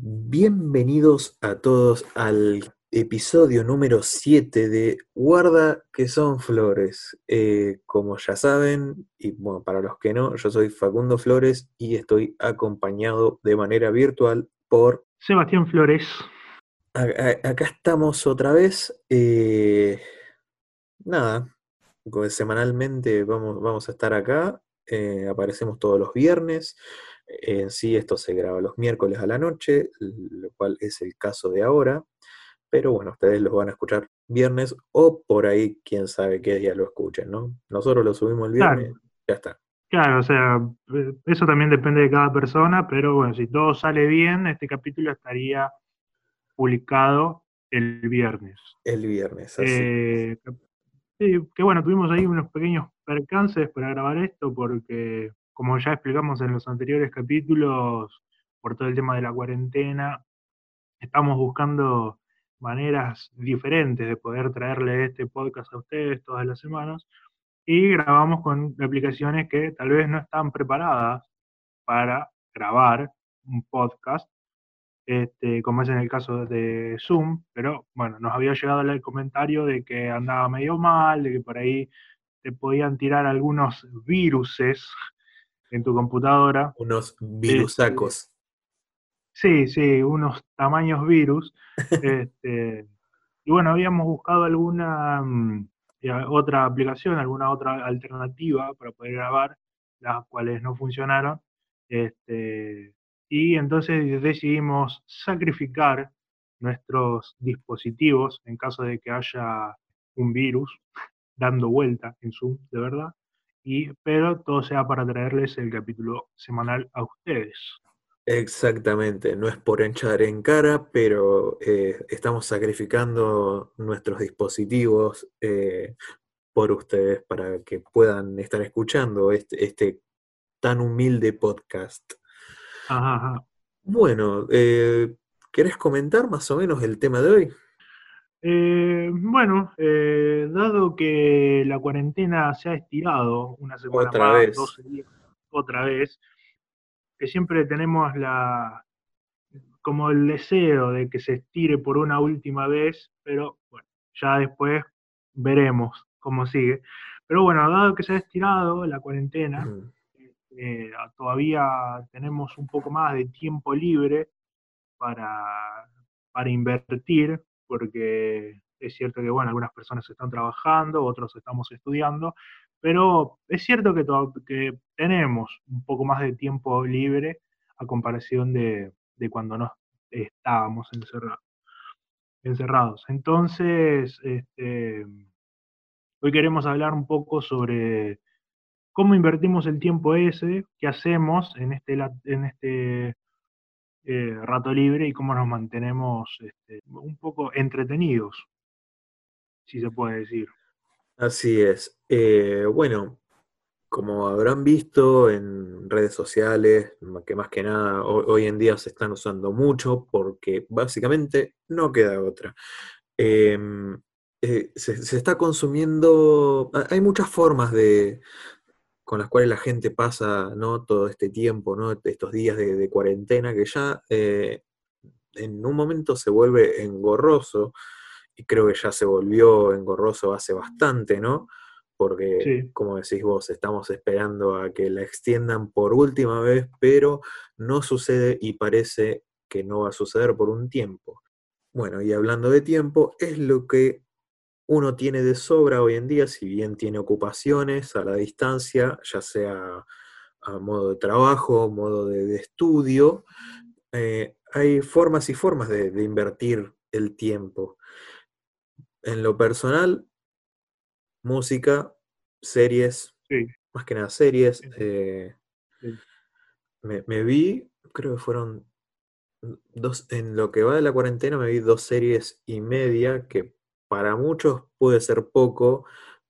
Bienvenidos a todos al episodio número 7 de Guarda que son flores. Eh, como ya saben, y bueno, para los que no, yo soy Facundo Flores y estoy acompañado de manera virtual por Sebastián Flores. acá estamos otra vez. eh, nada, semanalmente vamos, vamos a estar acá. eh, aparecemos todos los viernes. En sí, esto se graba los miércoles a la noche, lo cual es el caso de ahora. Pero bueno, ustedes los van a escuchar viernes o por ahí, quién sabe qué día lo escuchen, ¿no? Nosotros lo subimos el Claro. viernes, ya está. Claro, o sea, eh, eso también depende de cada persona, pero bueno, si todo sale bien, este capítulo estaría publicado el viernes. El viernes, así. Eh, sí, que bueno, tuvimos ahí unos pequeños percances para grabar esto, porque como ya explicamos en los anteriores capítulos, por todo el tema de la cuarentena, estamos buscando maneras diferentes de poder traerle este podcast a ustedes todas las semanas y grabamos con aplicaciones que tal vez no están preparadas para grabar un podcast, este, como es en el caso de Zoom, pero bueno, nos había llegado el comentario de que andaba medio mal, de que por ahí te podían tirar algunos viruses en tu computadora. Unos virusacos. Sí, sí, unos tamaños virus. este, y bueno, habíamos buscado alguna mm, ya, otra aplicación, alguna otra alternativa para poder grabar, las cuales no funcionaron. Este, y entonces decidimos sacrificar nuestros dispositivos en caso de que haya un virus dando vuelta en Zoom, de verdad. Y, pero todo sea para traerles el capítulo semanal a ustedes. Exactamente, no es por echar en cara, pero eh, estamos sacrificando nuestros dispositivos eh, por ustedes para que puedan estar escuchando este, este tan humilde podcast. Ajá, ajá. Bueno, eh, ¿querés comentar más o menos el tema de hoy? Eh, bueno, eh, dado que la cuarentena se ha estirado una semana Otra más, vez. 12 días, otra vez, que siempre tenemos la como el deseo de que se estire por una última vez, pero bueno, ya después veremos cómo sigue. Pero bueno, dado que se ha estirado la cuarentena, Mm, eh, todavía tenemos un poco más de tiempo libre para, para invertir, porque es cierto que, bueno, algunas personas están trabajando, otros estamos estudiando, pero es cierto que, tenemos un poco más de tiempo libre a comparación de, de cuando no estábamos encerrados. Entonces, este, hoy queremos hablar un poco sobre cómo invertimos el tiempo ese, qué hacemos en este, en este eh, rato libre y cómo nos mantenemos este, un poco entretenidos, si se puede decir. Así es. Eh, bueno, como habrán visto en redes sociales, que más que nada ho- hoy en día se están usando mucho porque básicamente no queda otra. Em, eh, se, está consumiendo, ha- hay muchas formas de, con las cuales la gente pasa, ¿no? todo este tiempo, ¿no? estos días de, de cuarentena que ya eh, en un momento se vuelve engorroso y creo que ya se volvió engorroso hace bastante, ¿no? Porque, Sí. como decís vos, estamos esperando a que la extiendan por última vez, pero no sucede y parece que no va a suceder por un tiempo. Bueno, y hablando de tiempo, es lo que uno tiene de sobra hoy en día, si bien tiene ocupaciones a la distancia, ya sea a modo de trabajo, modo de, de estudio, eh, hay formas y formas de, de invertir el tiempo. En lo personal, música, series, Sí, más que nada series. Eh, Sí. me, me vi, creo que fueron dos, en lo que va de la cuarentena me vi dos series y media, que para muchos puede ser poco,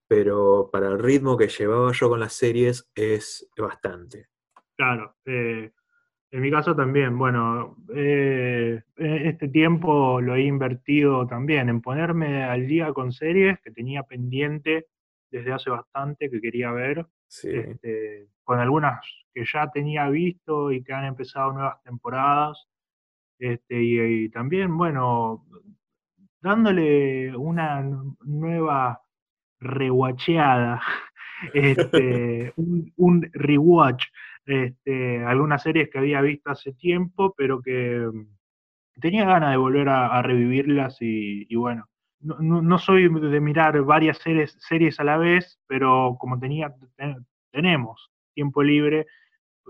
pero para el ritmo que llevaba yo con las series es bastante. claro. eh, en mi caso también, bueno, eh, e- este tiempo lo he invertido también en ponerme al día con series que tenía pendiente desde hace bastante, que quería ver, Sí. este, con algunas que ya tenía visto y que han empezado nuevas temporadas. Este, y, también, bueno, dándole una nueva rewatcheada, este, un, rewatch, este, algunas series que había visto hace tiempo, pero que tenía ganas de volver a, revivirlas y, bueno, no, soy de mirar varias series, series a la vez, pero como tenía, tenemos tiempo libre,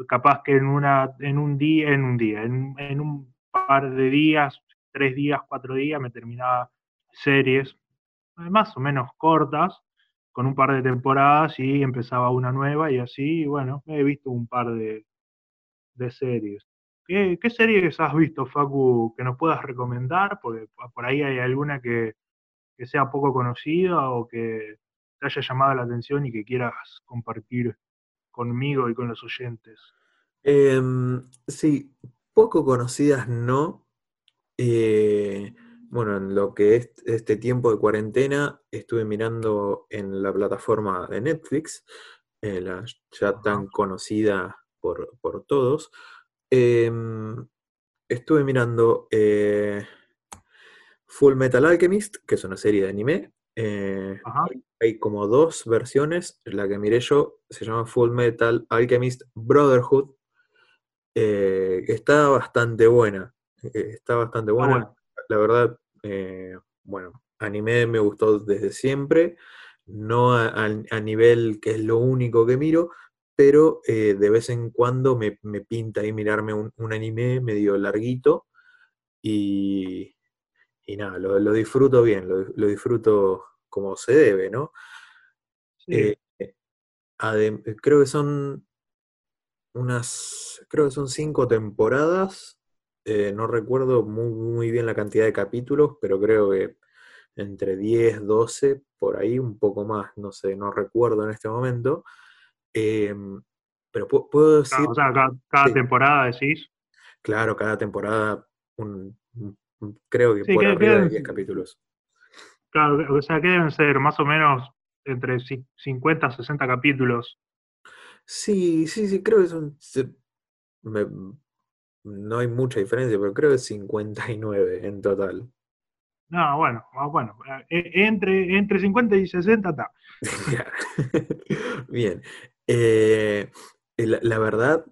capaz que en, una, en un día, en un día, en, un par de días, tres días, cuatro días, me terminaba series más o menos cortas, con un par de temporadas y empezaba una nueva y así, bueno, he visto un par de, series. ¿Qué, series has visto, Facu, que nos puedas recomendar? Porque por ahí hay alguna que, que sea poco conocida o que te haya llamado la atención y que quieras compartir conmigo y con los oyentes? Em, sí, poco conocidas no. Eh, bueno, en lo que es este tiempo de cuarentena, estuve mirando en la plataforma de Netflix, eh, la ya tan conocida por, todos. Em, estuve mirando eh, Full Metal Alchemist, que es una serie de anime. Hay como dos versiones. La que miré yo se llama Full Metal Alchemist Brotherhood. Está bastante buena. Eh, está bastante buena. La verdad, eh, bueno, anime me gustó desde siempre. No a, nivel que es lo único que miro, pero de vez en cuando me, pinta ahí mirarme un, anime medio larguito. Y, y nada, lo, disfruto bien, lo disfruto como se debe, ¿no? Eh, creo que son unas, creo que son cinco temporadas, eh, no recuerdo muy, bien la cantidad de capítulos, pero creo que entre 10, 12, por ahí un poco más, no sé, no recuerdo en este momento. Em, pero puedo decir... o sea, cada, temporada decís. Claro, cada temporada, creo que por arriba de 10 capítulos. Claro, o sea, que deben ser más o menos entre 50 y 60 capítulos. Sí, sí, sí, creo que son. No hay mucha diferencia, pero creo que es 59 en total. No, bueno, ah, bueno, eh, entre, entre 50 y 60 está. Bien. Eh, la, verdad,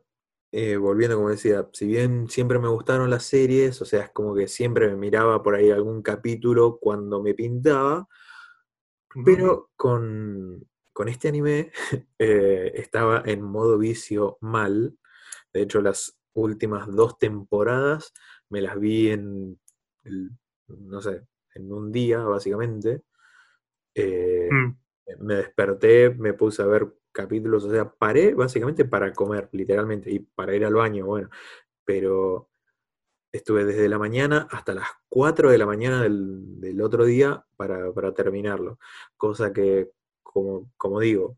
eh, volviendo como decía, si bien siempre me gustaron las series, o sea, es como que siempre me miraba por ahí algún capítulo cuando me pintaba, pero con, este anime eh, estaba en modo vicio mal. De hecho, las últimas dos temporadas me las vi en, no sé, en un día, básicamente. Eh, mm. Me desperté, me puse a ver capítulos, o sea, paré básicamente para comer, literalmente, y para ir al baño, bueno, pero estuve desde la mañana hasta las 4 de la mañana del, otro día para, terminarlo, cosa que, como, como, digo,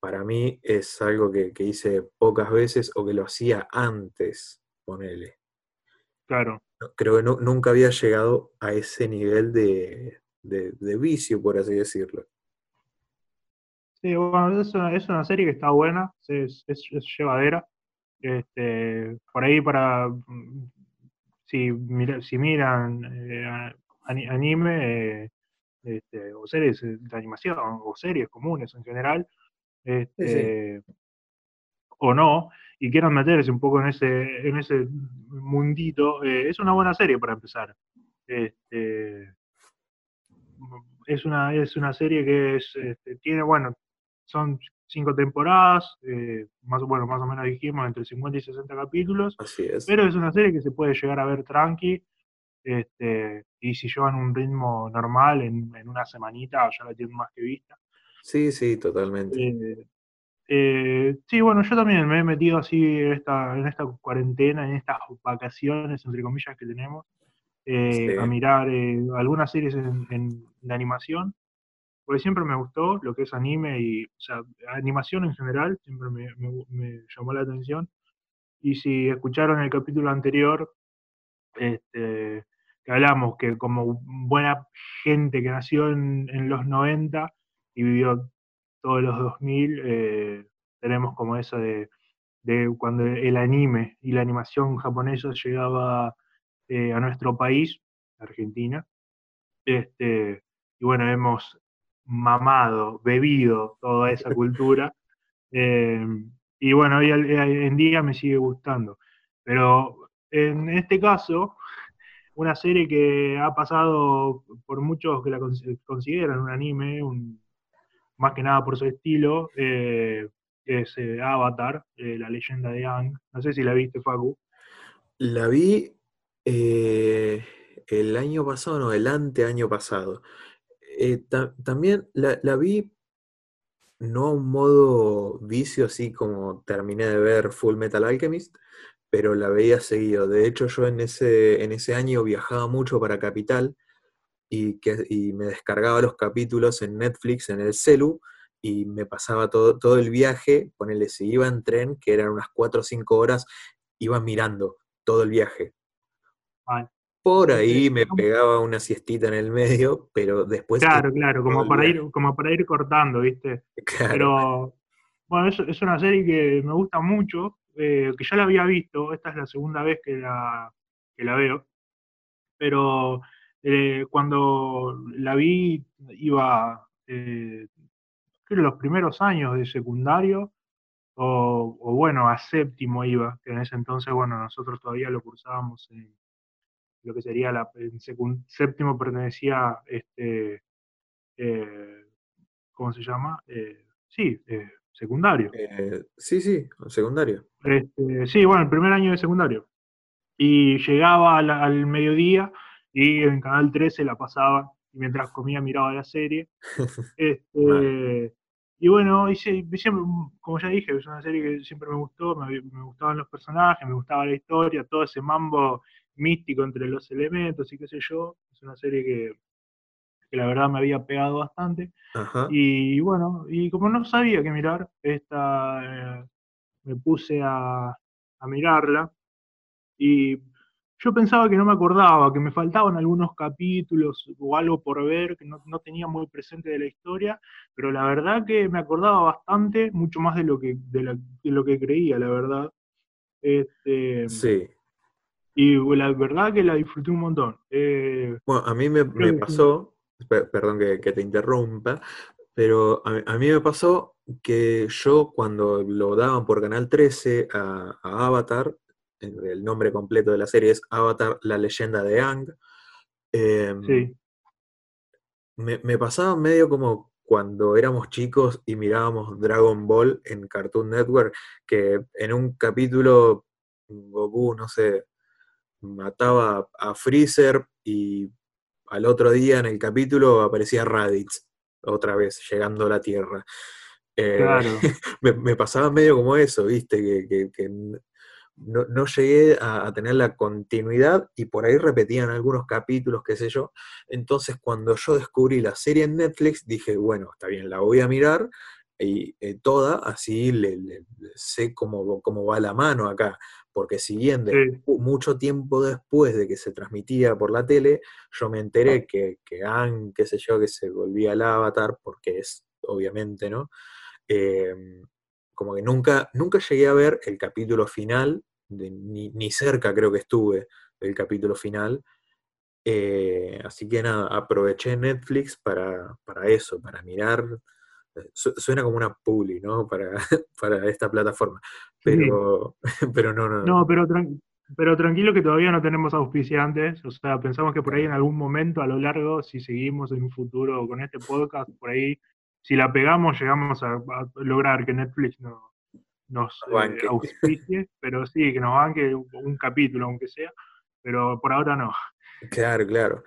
para mí es algo que, hice pocas veces o que lo hacía antes, ponele. Claro. Creo que nunca había llegado a ese nivel de, de vicio, por así decirlo. Sí, bueno, es una, es una serie que está buena, es, es, llevadera. Este, por ahí para mm, si, si miran eh, anime eh, este, o series de animación o series comunes en general, este, o no, y quieran meterse un poco en ese, en ese mundito, eh, es una buena serie para empezar. Este, es una, es una serie que es, este, tiene, bueno, son cinco temporadas, eh, más, bueno, más o menos dijimos, entre 50 y 60 capítulos. Así es. Pero es una serie que se puede llegar a ver tranqui. Este, y si llevan un ritmo normal, en, una semanita ya la tienen más que vista. Sí, sí, totalmente. Eh, eh, sí, bueno, yo también me he metido así en esta, en esta cuarentena, en estas vacaciones, entre comillas, que tenemos, a mirar algunas series en, de animación porque siempre me gustó lo que es anime y, o sea, animación en general, siempre me, llamó la atención. Y si escucharon el capítulo anterior, este, que hablamos que como buena gente que nació en, los 90 y vivió todos los 2000, eh, tenemos como eso de, cuando el anime y la animación japonesa llegaba eh, a nuestro país, Argentina. Este, y bueno, hemos mamado, bebido toda esa cultura. Eh, y bueno, hoy en día me sigue gustando. Pero en este caso, una serie que ha pasado por muchos que la consideran un anime, más que nada por su estilo, eh, es eh, Avatar, la leyenda de Ang. No sé si la viste, Facu. La vi el año pasado, no, el año pasado. también la, la, vi no a un modo vicio, así como terminé de ver Full Metal Alchemist, pero la veía seguido. De hecho, yo en ese, en ese año viajaba mucho para Capital y, que, me descargaba los capítulos en Netflix, en el celu, y me pasaba todo, todo el viaje, ponele, si iba en tren, que eran unas 4 o 5 horas, iba mirando todo el viaje. Por ahí me pegaba una siestita en el medio, pero después... Claro, claro, como para, ir, como para ir cortando, ¿viste? Pero, bueno, es, es, una serie que me gusta mucho, eh, que ya la había visto, esta es la segunda vez que la, que la veo, pero eh, cuando la vi iba, eh, creo, los primeros años de secundario, o, o, bueno, a séptimo iba, que en ese entonces, bueno, nosotros todavía lo cursábamos en lo que sería la, séptimo pertenecía, este, eh, ¿cómo se llama? Eh, sí, eh, secundario. sí, sí, secundario. Este, sí, bueno, el primer año de secundario. Y llegaba al, mediodía y en Canal 13 la pasaba y mientras comía miraba la serie. este, y bueno, como ya dije, es una serie que siempre me gustó, me, me, gustaban los personajes, me gustaba la historia, todo ese mambo místico entre los elementos y qué sé yo. Es una serie que, la verdad me había pegado bastante. Y bueno, y como no sabía qué mirar, esta, eh, me puse a, a mirarla y yo pensaba que no me acordaba, que me faltaban algunos capítulos o algo por ver, que no, tenía muy presente de la historia, pero la verdad que me acordaba bastante, mucho más de lo que, de, lo que creía, la verdad. Este, sí. Y la verdad que la disfruté un montón. Eh, bueno, a mí me, pasó, perdón que, te interrumpa, pero a, mí me pasó que yo cuando lo daban por Canal 13 a, Avatar, el nombre completo de la serie es Avatar, la leyenda de Ang, em, sí. me, me pasaba medio como cuando éramos chicos y mirábamos Dragon Ball en Cartoon Network, que en un capítulo Goku, no sé, mataba a Freezer y al otro día en el capítulo aparecía Raditz, otra vez, llegando a la Tierra. Eh, me, pasaba medio como eso, viste, que, no, llegué a, tener la continuidad y por ahí repetían algunos capítulos, qué sé yo. Entonces cuando yo descubrí la serie en Netflix, dije, bueno, está bien, la voy a mirar y eh, toda, así le, sé cómo, cómo va la mano acá porque si bien mucho tiempo después de que se transmitía por la tele, yo me enteré que, que Anne, qué sé yo, que se volvía al avatar, porque es, obviamente, ¿no? Em, como que nunca, nunca llegué a ver el capítulo final, ni, cerca creo que estuve del capítulo final. Eh, así que nada, aproveché Netflix para, para eso, para mirar suena como una puli, ¿no? Para, para esta plataforma. Pero, pero no, no. No, pero, pero tranquilo que todavía no tenemos auspiciantes. O sea, pensamos que por ahí en algún momento a lo largo, si seguimos en un futuro con este podcast, por ahí, si la pegamos, llegamos a, lograr que Netflix no, nos eh, auspicie, pero sí, que nos banque un, capítulo, aunque sea, pero por ahora no. Claro, claro.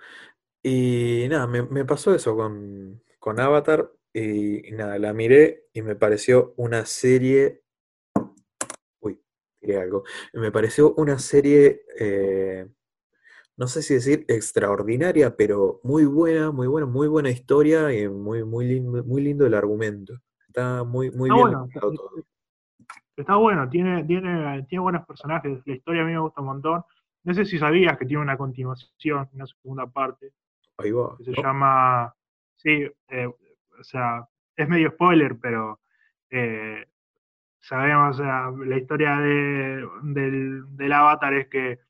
Y nada, me, me pasó eso con, con Avatar, y, nada, la miré y me pareció una serie. Uy, tiré algo. Me pareció una serie, eh, no sé si decir extraordinaria, pero muy buena, muy buena, muy buena historia y muy, muy, lindo, muy lindo el argumento. Está muy, muy bien bueno, Está bueno, tiene, tiene, tiene buenos personajes. La historia a mí me gusta un montón. No sé si sabías que tiene una continuación, una segunda parte. Ahí va. Que se llama. Sí, eh, o sea, es medio spoiler, pero eh, sabemos, o sea, la historia de, del, avatar es que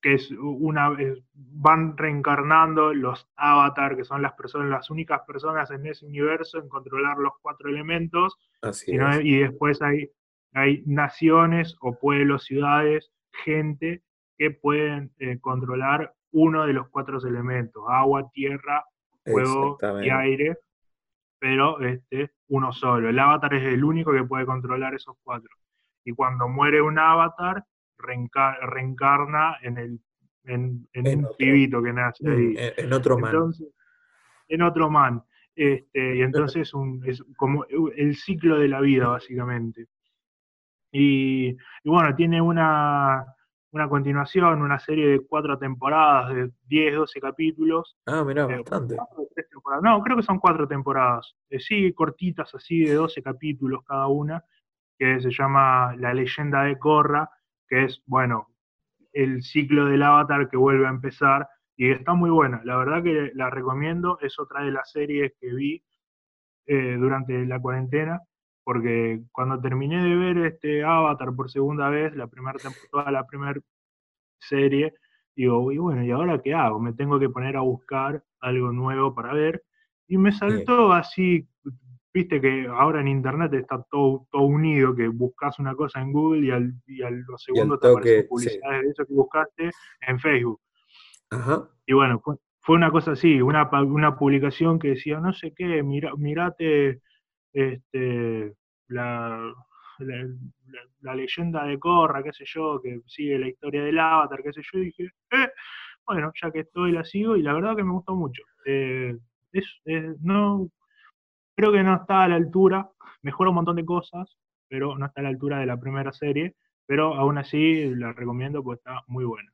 que es una van reencarnando los avatar, que son las personas, las únicas personas en ese universo en controlar los cuatro elementos, y, después hay, hay naciones o pueblos, ciudades, gente que pueden eh, controlar uno de los cuatro elementos, agua, tierra, fuego y aire, pero este, uno solo. El avatar es el único que puede controlar esos cuatro. Y cuando muere un avatar, reencarna en, el, en, un pibito que nace mm, ahí. En, otro man. en otro man. Este, y entonces un, es como el ciclo de la vida, básicamente. Y, bueno, tiene una, una, continuación, una serie de cuatro temporadas de 10, 12 capítulos. Ah, mirá, eh, bastante. No, creo que son cuatro temporadas. Eh, sí, cortitas, así de 12 capítulos cada una, que se llama La leyenda de Korra, que es, bueno, el ciclo del avatar que vuelve a empezar y está muy buena. La verdad que la recomiendo, es otra de las series que vi eh, durante la cuarentena, porque cuando terminé de ver este Avatar por segunda vez, la primera toda la primera serie, digo, y bueno, ¿y ahora qué hago? Me tengo que poner a buscar algo nuevo para ver. Y me saltó así viste que ahora en internet está todo, todo unido, que buscas una cosa en Google y al, y al los segundos te aparecen publicidades de eso que buscaste en Facebook. Y bueno, fue, una cosa así, una, una publicación que decía, no sé qué, mira, mirate este, la, la, leyenda de Corra, qué sé yo, que sigue la historia del avatar, qué sé yo, y dije, eh, bueno, ya que estoy la sigo y la verdad que me gustó mucho. Eh, es, no, Creo que no está a la altura, mejora un montón de cosas, pero no está a la altura de la primera serie, pero aún así la recomiendo porque está muy buena.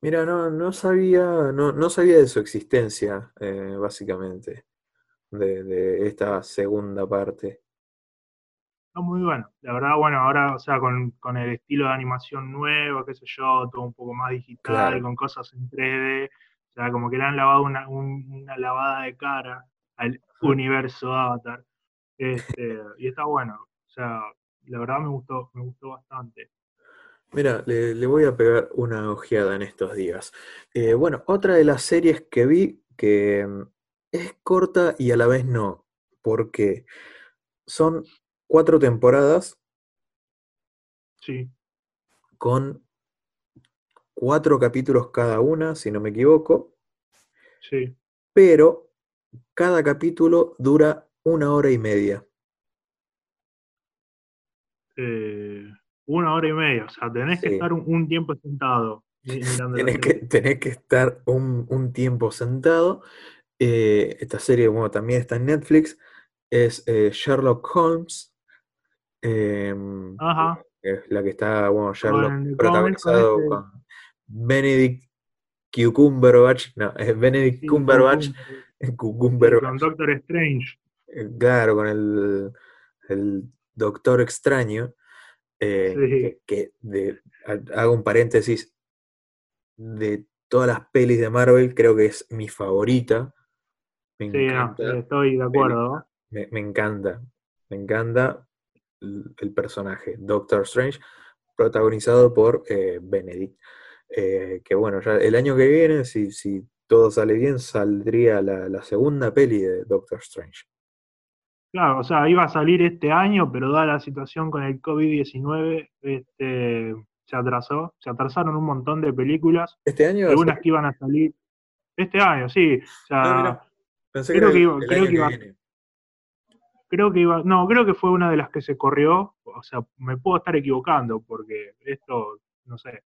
Mira, no, no sabía, no, no sabía de su existencia, eh, básicamente, de, esta segunda parte. Está muy bueno. La verdad, bueno, ahora, o sea, con, el estilo de animación nuevo, qué sé yo, todo un poco más digital, con cosas en 3D, o sea, como que le han lavado una, una lavada de cara al universo Avatar. Este, y está bueno. O sea, la verdad me gustó, me gustó bastante. Mira, le, voy a pegar una ojeada en estos días. Eh, bueno, otra de las series que vi que mm, es corta y a la vez no, porque son cuatro temporadas. Sí. Con cuatro capítulos cada una, si no me equivoco. Sí. Pero cada capítulo dura una hora y media. Eh, una hora y media, o sea, tenés que estar un, tiempo sentado. tenés, que, tenés que estar un, tiempo sentado. Eh, esta serie, bueno, también está en Netflix. Es eh, Sherlock Holmes. Ajá. Es la que está, bueno, Sherlock protagonizado este con, Benedict Cumberbatch. No, es Benedict Cumberbatch con Doctor Strange. Eh, claro, con el, Doctor Extraño. Eh, que, hago un paréntesis, de todas las pelis de Marvel, creo que es mi favorita. Me sí, estoy de acuerdo. Me, encanta, me encanta el, personaje, Doctor Strange, protagonizado por eh, Benedict. que bueno, ya el año que viene, si, si todo sale bien, saldría la, segunda peli de Doctor Strange. Claro, o sea, iba a salir este año, pero dada la situación con el COVID-19, este, se atrasó. Se atrasaron un montón de películas. ¿Este año? Algunas que iban a salir. Este año, sí. O sea, creo que, creo que iba, creo que iba, no, creo que fue una de las que se corrió. O sea, me puedo estar equivocando, porque esto, no sé,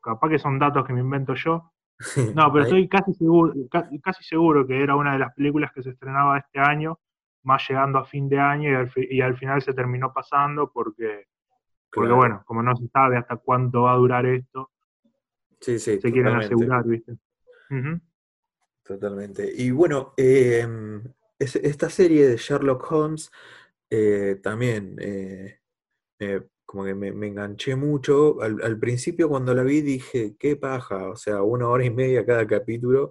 capaz que son datos que me invento yo, no, pero estoy casi seguro, casi seguro que era una de las películas que se estrenaba este año, más llegando a fin de año y al, final se terminó pasando porque, porque bueno, como no se sabe hasta cuánto va a durar esto, sí, sí, se quieren asegurar, ¿viste? Totalmente. Y bueno, esta serie de Sherlock Holmes eh, también eh, como que me, enganché mucho. Al, principio cuando la vi dije, qué paja, o sea, una hora y media cada capítulo.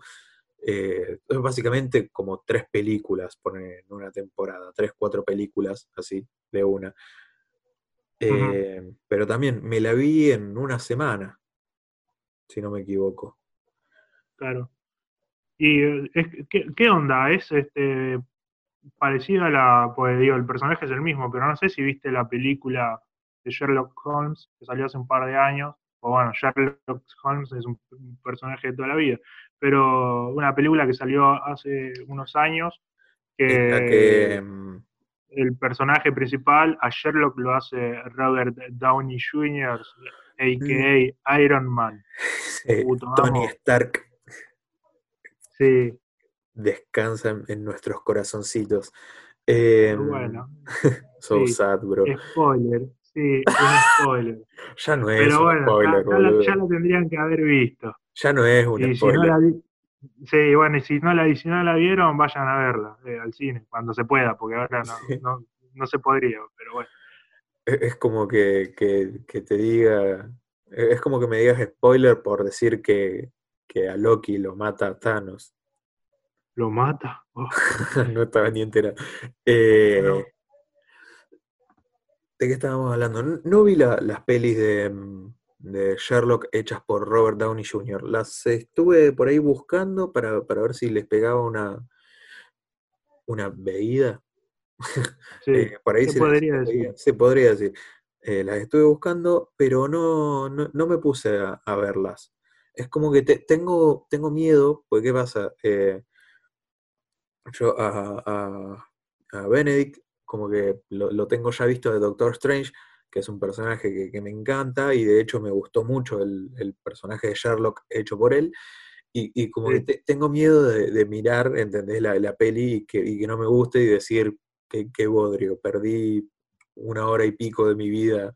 Eh, es básicamente como tres películas en una temporada, tres, cuatro películas así, de una. Pero también me la vi en una semana. si no me equivoco. Claro. ¿Y eh, es, ¿qué, qué onda? ¿Es este parecida a la, pues digo, el personaje es el mismo, pero no sé si viste la película de Sherlock Holmes que salió hace un par de años, o bueno, Sherlock Holmes es un, personaje de toda la vida, pero una película que salió hace unos años que, mm, el personaje principal a Sherlock lo hace Robert Downey Jr., a.k.a. Iron Man. Tony Stark. Sí, descansa en nuestros corazoncitos. Em, bueno. so sad, bro. Spoiler, sí, un spoiler. ya no es un spoiler, ya, ya, lo tendrían que haber visto. Ya no es un spoiler. sí, bueno, y si no, la, si no la vieron, vayan a verla eh, al cine, cuando se pueda, porque ahora no, no, no, se podría, pero bueno. E, es como que, que, que, te diga, e, es como que me digas spoiler por decir que, que a Loki lo mata Thanos lo mata. Oh. no estaba ni entera. Eh, ¿De qué estábamos hablando? No, vi las pelis de, Sherlock hechas por Robert Downey Jr. Las estuve por ahí buscando para, ver si les pegaba una, una veída. Sí, eh, por ahí se, podría decir. Se podría decir. Eh, las estuve buscando, pero no, no, me puse a, verlas. Es como que tengo, tengo miedo, porque ¿qué pasa? yo a, Benedict como que lo, tengo ya visto de Doctor Strange, que es un personaje que, me encanta y de hecho me gustó mucho el, personaje de Sherlock hecho por él. Y, como que tengo miedo de, mirar, ¿entendés? La, la peli y que, que, no me guste y decir que, qué bodrio, perdí una hora y pico de mi vida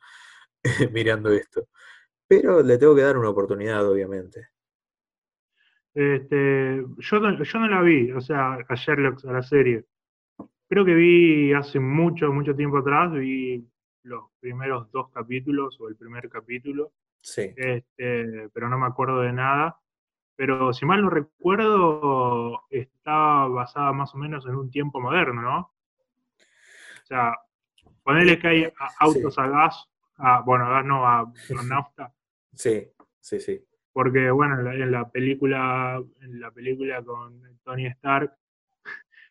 mirando esto. Pero le tengo que dar una oportunidad, obviamente. Este, yo, no, yo no la vi, o sea, a Sherlock, a la serie. Creo que vi hace mucho, mucho tiempo atrás, vi los primeros dos capítulos o el primer capítulo. Sí. Este, pero no me acuerdo de nada. Pero si mal no recuerdo, está basada más o menos en un tiempo moderno, ¿no? O sea, ponerle que hay autos a gas, a, bueno, a gas no, a, a nafta. Sí, sí, sí. Porque bueno, en la, película, en la película con Tony Stark,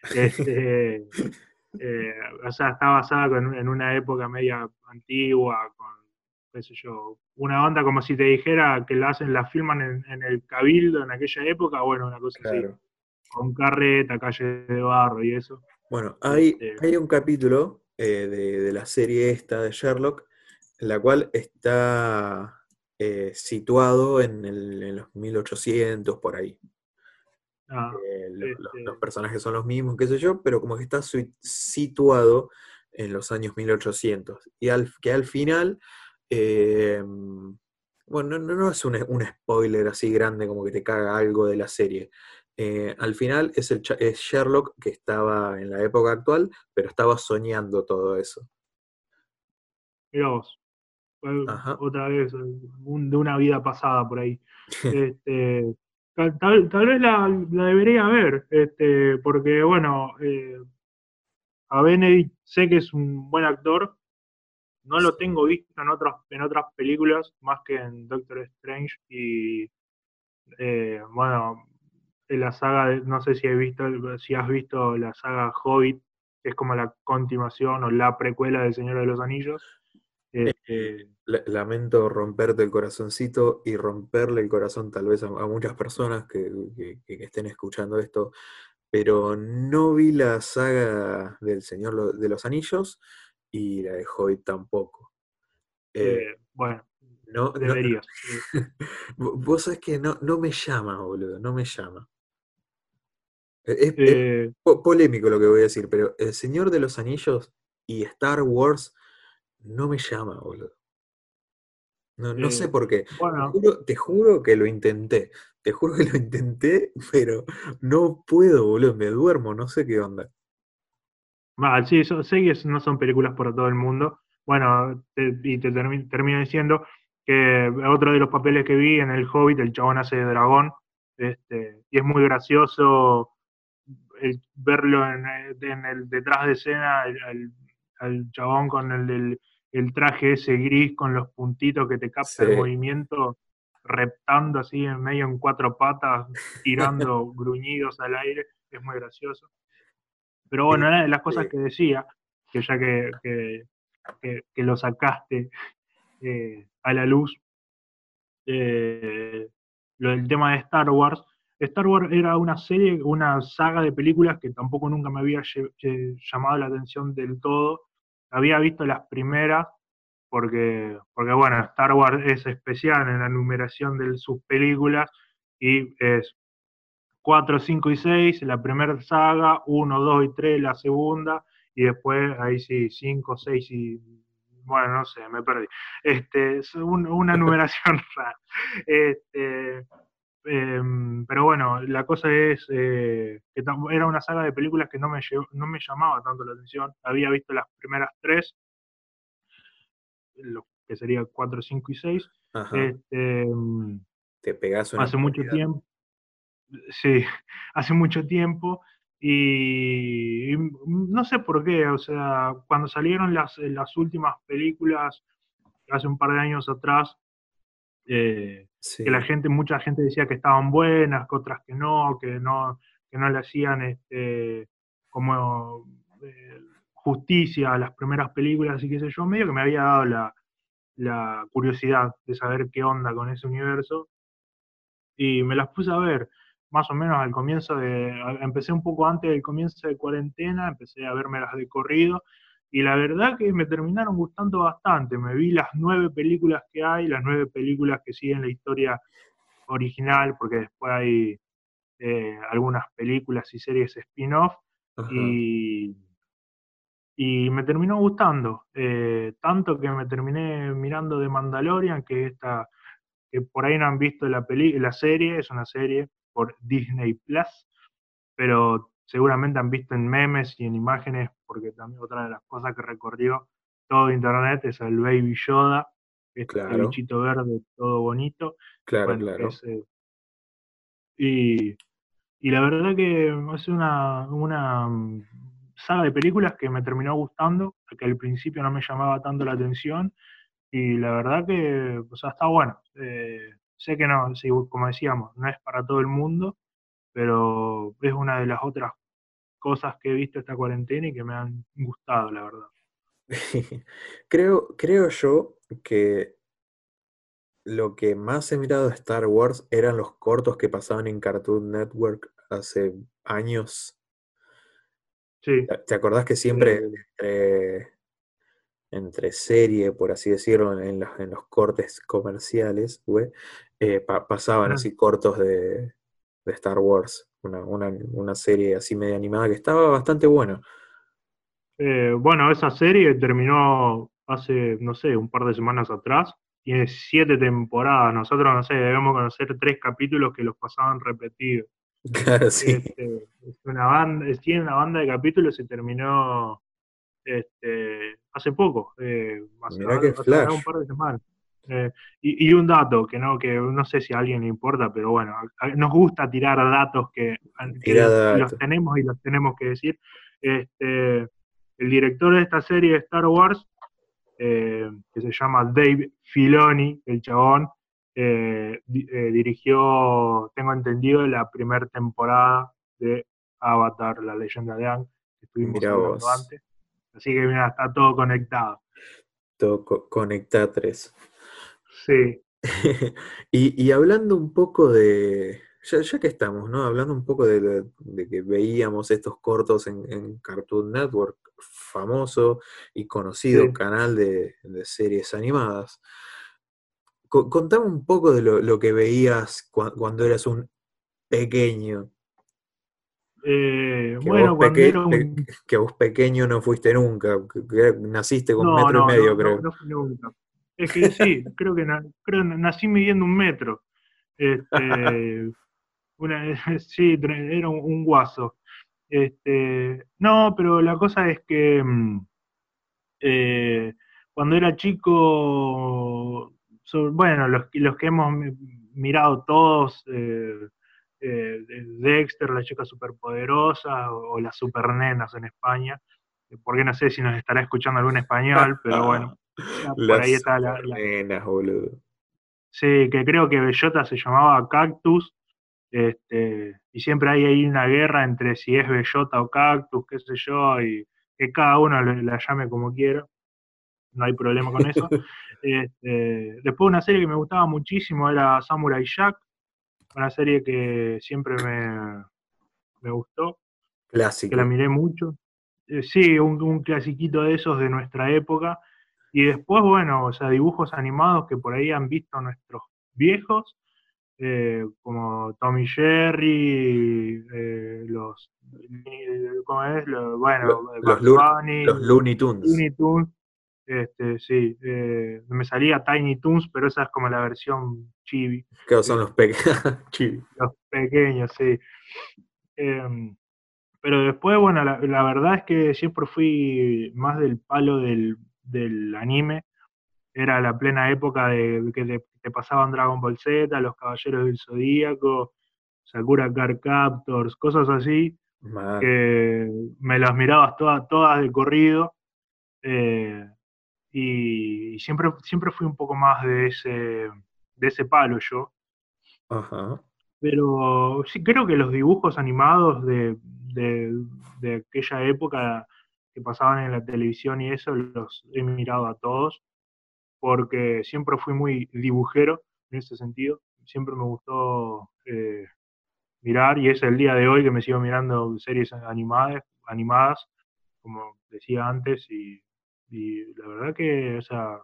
este, eh, o sea, está basada en una época media antigua, con, qué sé yo, una onda como si te dijera que la hacen, la filman en, el Cabildo en aquella época, bueno, una cosa así, con carreta, calle de barro y eso. Bueno, hay, este, hay un capítulo eh, de, de la serie esta de Sherlock, en la cual está eh, situado en, los 1800, por ahí. Ah, eh, este los, personajes son los mismos, qué sé yo, pero como que está situado en los años 1800. Y al, que al final, eh, bueno, no, es un, spoiler así grande como que te caga algo de la serie. al final es, el, es Sherlock que estaba en la época actual, pero estaba soñando todo eso. Mira vos otra vez, de una vida pasada por ahí. este, tal, vez la, debería ver, este, porque bueno, eh, a Benedict sé que es un buen actor, no lo tengo visto en otras, en otras películas, más que en Doctor Strange y eh, bueno, en la saga, no sé si, has visto, si has visto la saga Hobbit, que es como la continuación o la precuela del Señor de los Anillos. Este, lamento romperte el corazoncito y romperle el corazón tal vez a, muchas personas que, estén escuchando esto, pero no vi la saga del Señor de los Anillos y la de Hobbit tampoco. Eh, eh, bueno, no, deberías. vos sabés que no, no me llama, boludo, no me llama. Es, es, eh, polémico lo que voy a decir, pero El Señor de los Anillos y Star Wars no me llama, boludo. No, sé por qué. Te, juro, que lo intenté. Te juro que lo intenté, pero no puedo, boludo. Me duermo, no sé qué onda. Mal, sí, sé que no son películas para todo el mundo. Bueno, y te termino diciendo que otro de los papeles que vi en El Hobbit, el chabón hace de dragón. Este, y es muy gracioso el, verlo en, el detrás de escena, el, chabón con el, el traje ese gris con los puntitos que te capta el movimiento. reptando así en medio en cuatro patas, tirando gruñidos al aire, es muy gracioso. Pero bueno, una de las cosas que decía, que ya que, que, lo sacaste eh, a la luz, eh, lo del tema de Star Wars, Star Wars era una serie, una saga de películas que tampoco nunca me había llamado la atención del todo. Había visto las primeras, porque, porque bueno, Star Wars es especial en la numeración de sus películas y es 4, 5 y 6, la primera saga, 1, 2 y 3, la segunda, y después ahí sí, 5, 6 y bueno, no sé, me perdí. Este, es una numeración rara. Este, Em, pero bueno, la cosa es eh, que era una saga de películas que no me, no me llamaba tanto la atención. Había visto las primeras tres, lo que sería 4, 5 y 6. Este, em, Te pegas Hace mucho tiempo. Sí, hace mucho tiempo. Y, no sé por qué, o sea, cuando salieron las, las últimas películas, hace un par de años atrás, eh, que la gente, mucha gente decía que estaban buenas, que otras que no, que no, que no le hacían este, como eh, justicia a las primeras películas y qué sé yo, medio que me había dado la, la curiosidad de saber qué onda con ese universo. Y me las puse a ver más o menos al comienzo de, empecé un poco antes del comienzo de cuarentena, empecé a verme las de corrido y la verdad que me terminaron gustando bastante. Me vi las nueve películas que hay, las nueve películas que siguen la historia original, porque después hay eh, algunas películas y series spin-off, y, me terminó gustando, eh, tanto que me terminé mirando de Mandalorian, que esta, que por ahí no han visto la, peli la serie, es una serie por Disney Plus, pero seguramente han visto en memes y en imágenes, porque también otra de las cosas que recorrió todo internet es el Baby Yoda, este bichito verde, todo bonito. Claro, claro. Y, y, la verdad que es una, una mm, saga de películas que me terminó gustando, que al principio no me llamaba tanto la atención, y la verdad que, o sea, está bueno. Eh, sé que no, como decíamos, no es para todo el mundo, pero es una de las otras cosas que he visto esta cuarentena y que me han gustado, la verdad. creo, creo yo que lo que más he mirado de Star Wars eran los cortos que pasaban en Cartoon Network hace años. Sí. ¿Te acordás que siempre entre, entre serie, por así decirlo, en los, en los cortes comerciales, eh, pasaban así cortos de, de Star Wars, una, serie así media animada que estaba bastante buena. Eh, bueno, esa serie terminó hace, no sé, un par de semanas atrás. Tiene siete temporadas. Nosotros, no sé, debemos conocer tres capítulos que los pasaban repetidos. Claro, sí. Este, una banda, tiene una banda de capítulos y terminó este, hace poco. Eh, hace, un par de semanas. Eh, y, un dato que no, que no sé si a alguien le importa, pero bueno, nos gusta tirar datos que, los tenemos y los tenemos que decir. Este, el director de esta serie de Star Wars, eh, que se llama Dave Filoni, el chabón, eh, dirigió, tengo entendido, la primera temporada de Avatar, la leyenda de Ang, que estuvimos hablando antes. Así que mira, está todo conectado. Todo co tres Sí. y, hablando un poco de, ya, que estamos, ¿no? Hablando un poco de, que veíamos estos cortos en, Cartoon Network, famoso y conocido canal de, series animadas. contame un poco de lo, que veías cuando eras un pequeño. Eh, bueno, cuando era un... que vos pequeño no fuiste nunca, naciste con un metro y medio, creo. No, no nunca. Es que sí, creo que creo nací midiendo un metro. Este, sí, era un, guaso. Este, no, pero la cosa es que mm, eh, cuando era chico, bueno, los, los, que hemos mirado todos, eh, eh, Dexter, la chica superpoderosa, o, o las supernenas en España, porque no sé si nos estará escuchando algún español, pero bueno. Por ahí está la, boludo. Sí, que creo que Bellota se llamaba Cactus, este, y siempre hay ahí una guerra entre si es Bellota o Cactus, qué sé yo, y que cada uno la llame como quiera, no hay problema con eso. Este, después una serie que me gustaba muchísimo era Samurai Jack, una serie que siempre me, me gustó, Clásico. que la miré mucho. Eh, sí, un, un clasiquito de esos de nuestra época. Y después, bueno, o sea, dibujos animados que por ahí han visto nuestros viejos, eh, como Tommy Jerry, eh, los, ¿cómo es? Los, bueno, Los, Bugs Lu- Bunny, los Looney Tunes. Looney Tunes, este, sí, eh, me salía Tiny Toons, pero esa es como la versión chibi, Que son los pequeños. Chibi. los pequeños, sí. Em, pero después, bueno, la, la verdad es que siempre fui más del palo del, del anime. Era la plena época de que te, te pasaban Dragon Ball Z, Los Caballeros del Zodíaco, Sakura Card Captors, cosas así, que me las mirabas todas, todas de corrido. eh, y, y siempre, siempre fui un poco más de ese, de ese palo yo. Ajá. Pero sí creo que los dibujos animados de, de, de aquella época que pasaban en la televisión y eso, los he mirado a todos, porque siempre fui muy dibujero en ese sentido. Siempre me gustó eh, mirar y es el día de hoy que me sigo mirando series animadas, animadas como decía antes, y, y la verdad que, o sea,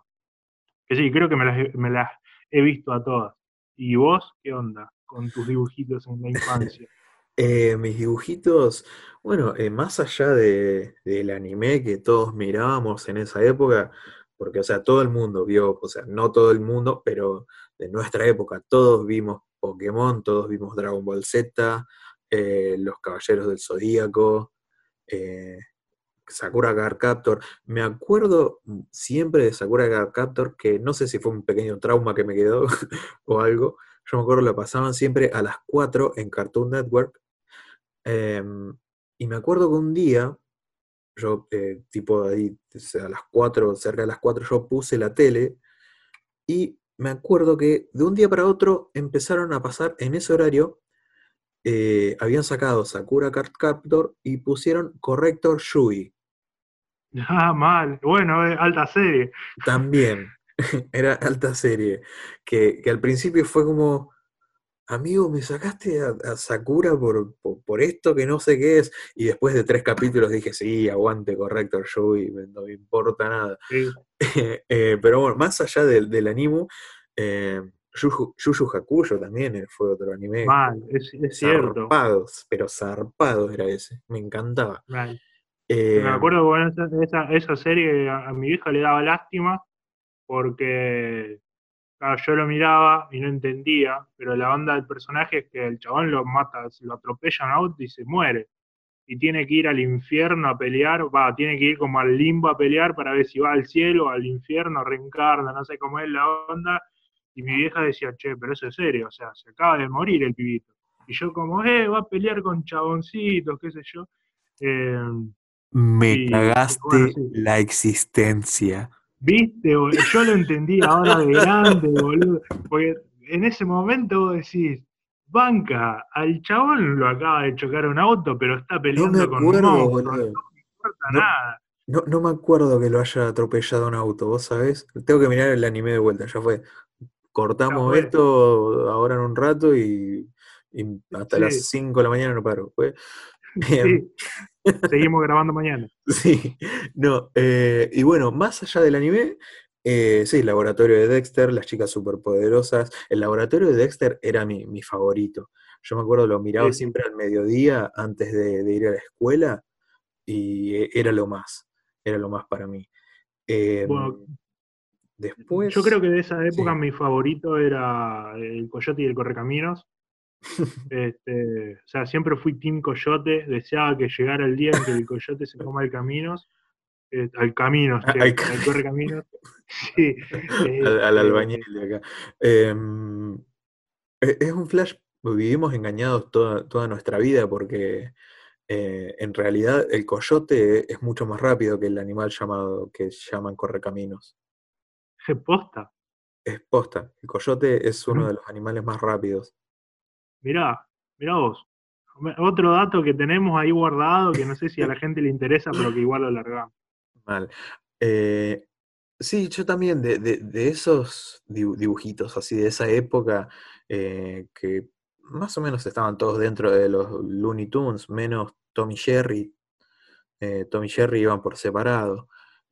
que sí, creo que me las, me las he visto a todas. ¿Y vos qué onda con tus dibujitos en la infancia? Eh, mis dibujitos, bueno, eh, más allá de, del anime que todos mirábamos en esa época, porque, o sea, todo el mundo vio, o sea, no todo el mundo, pero de nuestra época, todos vimos Pokémon, todos vimos Dragon Ball Z, eh, Los Caballeros del Zodíaco, Sakura Card Captor. Me acuerdo siempre de Sakura Card Captor, que no sé si fue un pequeño trauma que me quedó o algo. Yo me acuerdo lo pasaban siempre a las 4 en Cartoon Network. Em, y me acuerdo que un día, yo, eh, tipo ahí, a las 4, cerca de las 4, yo puse la tele y me acuerdo que de un día para otro empezaron a pasar en ese horario, eh, habían sacado Sakura Card Captor y pusieron Corrector Shui. Ah, mal. Bueno, eh, alta serie. También, era alta serie, que, que al principio fue como, amigo, me sacaste a, a Sakura por, por, por esto que no sé qué es, y después de tres capítulos dije, sí, aguante Corrector Shui, me- no me importa nada. Sí. Eh, pero bueno, más allá del, del anime, eh, Yu Yu Yu Hakusho también eh, fue otro anime. Mal, es, es cierto. Zarpados, pero zarpados era ese, me encantaba. Mal. Eh, Me acuerdo que esa, esa, esa serie a, a mi hija le daba lástima porque claro, yo lo miraba y no entendía, pero la onda del personaje es que el chabón lo mata, lo atropella un auto y se muere. Y tiene que ir al infierno a pelear, va, tiene que ir como al limbo a pelear para ver si va al cielo o al infierno, reencarna, no sé cómo es la onda. Y mi vieja decía, che, pero eso es serio, o sea, se acaba de morir el pibito. Y yo como, eh, va a pelear con chaboncitos, qué sé yo. Eh, me y, cagaste bueno, sí. la existencia. Viste, boludo? yo lo entendí ahora de grande, boludo. Porque en ese momento vos decís, banca, al chabón lo acaba de chocar un auto, pero está peleando con un boludo. no me importa No. nada. No, no me acuerdo que lo haya atropellado un auto, ¿vos sabés? Tengo que mirar el anime de vuelta, ya fue. Cortamos fue. esto ahora en un rato y, y hasta Sí. las 5 de la mañana no paro. Fue. Sí. Seguimos grabando mañana. Sí, no, eh, y bueno, más allá del anime, eh, sí, el laboratorio de Dexter, las chicas superpoderosas, el laboratorio de Dexter era mi, mi favorito. Yo me acuerdo, lo miraba Sí. siempre al mediodía antes de, de ir a la escuela y eh, era lo más, era lo más para mí. Eh, Bueno, después, Yo creo que de esa época sí. mi favorito era el Coyote y el Correcaminos. Este, o sea, siempre fui Team Coyote, deseaba que llegara el día en que el Coyote se coma el Caminos, eh, al Caminos, Ah, che, al al, Caminos. Sí, al, al este, albañil de acá. Em, e- es un flash, vivimos engañados toda, toda nuestra vida porque eh, en realidad el coyote es mucho más rápido que el animal llamado que llaman correcaminos. posta. Es posta. El coyote es uno de los animales más rápidos. Mirá, mirá vos. Otro dato que tenemos ahí guardado, que no sé si a la gente le interesa, pero que igual lo largamos. Mal. Eh, sí, yo también, de, de, esos dibujitos así, de esa época, eh, que más o menos estaban todos dentro de los Looney Tunes, menos Tommy Jerry. Eh, Tommy Jerry iban por separado,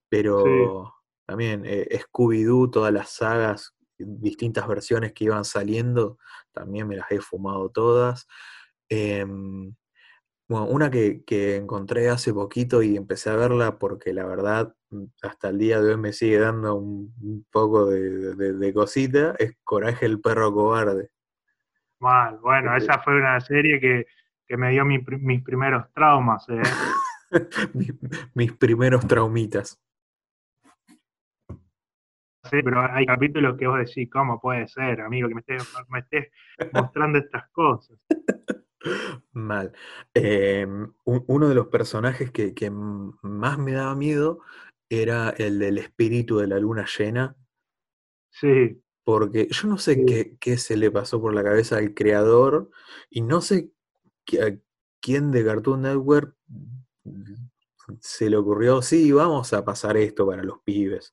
pero también Scooby-Doo, todas las sagas, distintas versiones que iban saliendo, también me las he fumado todas. Em, bueno, una que, encontré hace poquito y empecé a verla porque la verdad mm, hasta el día de hoy me sigue dando un, poco de, cosita, es Coraje el perro cobarde. Mal, bueno, esa fue una serie que, me dio mis primeros traumas. ¿eh? mis, primeros traumitas. Pero hay capítulos que vos decís, ¿cómo puede ser, amigo, que me me estés mostrando estas cosas? Mal. Em, uno de los personajes que, más me daba miedo era el del espíritu de la luna llena. Sí. Porque yo no sé qué, se le pasó por la cabeza al creador y no sé a quién de Cartoon Network se le ocurrió, sí, vamos a pasar esto para los pibes.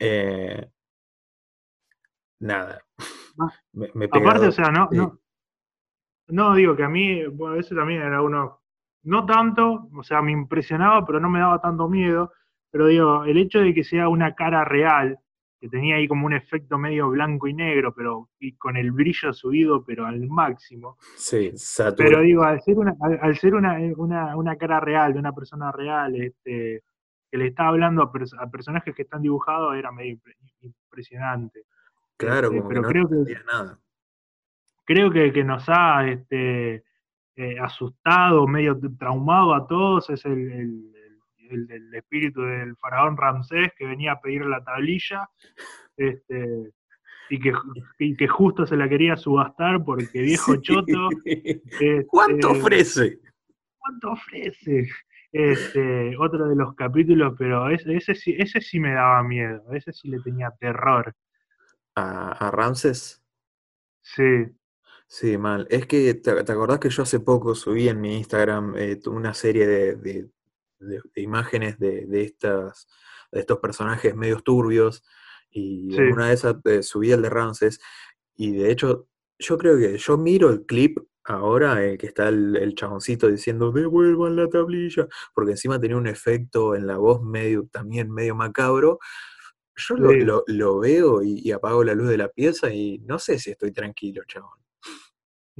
Eh, nada. Ah, me, aparte, o sea, no, no, digo que a mí, bueno, a veces también era uno, no tanto, o sea, me impresionaba, pero no me daba tanto miedo, pero digo, el hecho de que sea una cara real, que tenía ahí como un efecto medio blanco y negro, pero y con el brillo subido, pero al máximo. Sí, Pero digo, al ser una, al, ser una, una, cara real, de una persona real, este, que le estaba hablando a, personajes que están dibujados, era medio impresionante. Claro, este, pero creo que, nada creo que, nos ha este, eh, asustado, medio traumado a todos, es el, espíritu del faraón Ramsés que venía a pedir la tablilla este, y, que, que justo se la quería subastar porque viejo choto. ¿Cuánto este, ofrece? ¿Cuánto ofrece? Este, otro de los capítulos, pero ese, ese, ese sí me daba miedo, ese sí le tenía terror. ¿A, a Ramses? Sí. Sí, mal. Es que, ¿te, acordás que yo hace poco subí en mi Instagram eh, una serie de, imágenes de, estas, de estos personajes medios turbios? Y una de esas eh, subí el de Ramses. Y de hecho, yo creo que yo miro el clip ahora, el que está el, el, chaboncito diciendo devuelvan la tablilla, porque encima tenía un efecto en la voz medio, también medio macabro. Yo lo, veo y, y, apago la luz de la pieza y no sé si estoy tranquilo, chabón.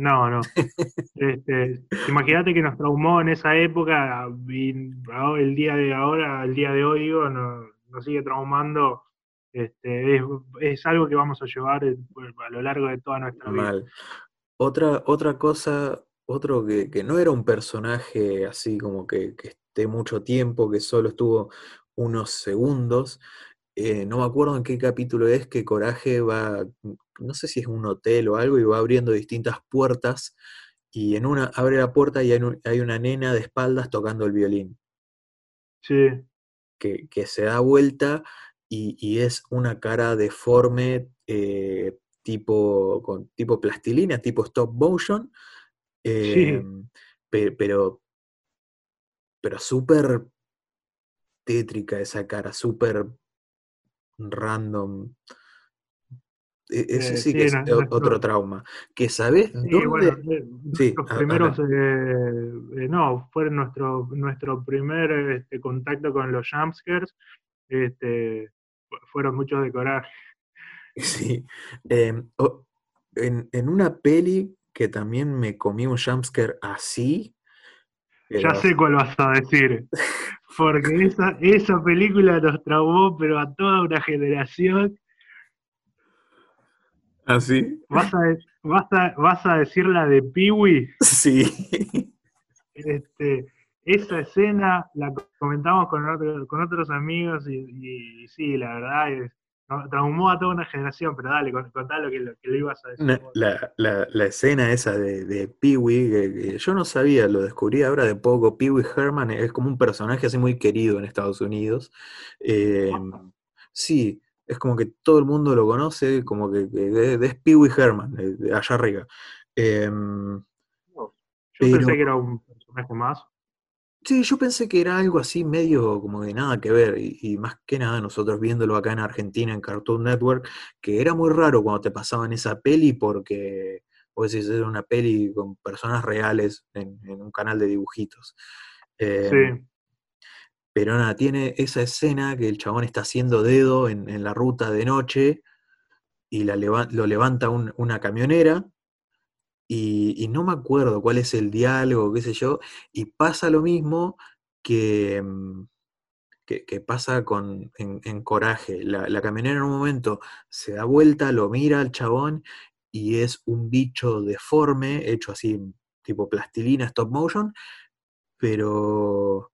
No, no. Este, imagínate que nos traumó en esa época y el día de ahora, el día de hoy, digo, nos, sigue traumando. Este, es, algo que vamos a llevar eh, a lo largo de toda nuestra vida. Otra, otra cosa, otro que, no era un personaje así como que, que esté mucho tiempo, que solo estuvo unos segundos, eh, no me acuerdo en qué capítulo es que Coraje va, no sé si es un hotel o algo, y va abriendo distintas puertas, y en una abre la puerta y hay, una nena de espaldas tocando el violín. Sí. Que, se da vuelta y, es una cara deforme, eh, tipo, con, tipo plastilina, tipo stop motion, em, pero, pero súper tétrica esa cara, súper random. E, ese eh, sí, que es otro trauma. Que sabes dónde. sí, los primeros, eh, no, fue nuestro, nuestro primer este, contacto con los jumpscares. Este, fueron muchos de coraje. Sí. Em, en, en, una peli que también me comí un jumpscare así. Ya sé cuál vas a decir. porque esa, esa película nos traumó, pero a toda una generación. ¿Así? ¿Vas a, vas a, vas a decir la de Peewee? Sí. Este, esa escena la comentamos con, con otros amigos y, sí, la verdad es, traumó a toda una generación, pero dale, contá lo que, lo que le ibas a decir. La, la, la, escena esa de, de Pee-wee, yo no sabía, lo descubrí ahora de poco, Pee-wee Herman es como un personaje así muy querido en Estados Unidos. Em, sí, es como que todo el mundo lo conoce, como que, que es Pee Wee Herman, de, allá arriba. Em, Yo Pero- pensé que era un personaje más. Sí, yo pensé que era algo así medio como de nada que ver, y, y más que nada nosotros viéndolo acá en Argentina en Cartoon Network, que era muy raro cuando te pasaban esa peli porque, vos decís, era una peli con personas reales en, en un canal de dibujitos. Em, Sí, Pero nada, tiene esa escena que el chabón está haciendo dedo en, en la ruta de noche y la leva- lo levanta un- una camionera y, no me acuerdo cuál es el diálogo, qué sé yo, y pasa lo mismo que, mm, que, pasa con, en, Coraje. La, la camionera en un momento se da vuelta, lo mira al chabón y es un bicho deforme, hecho así tipo plastilina, stop motion, pero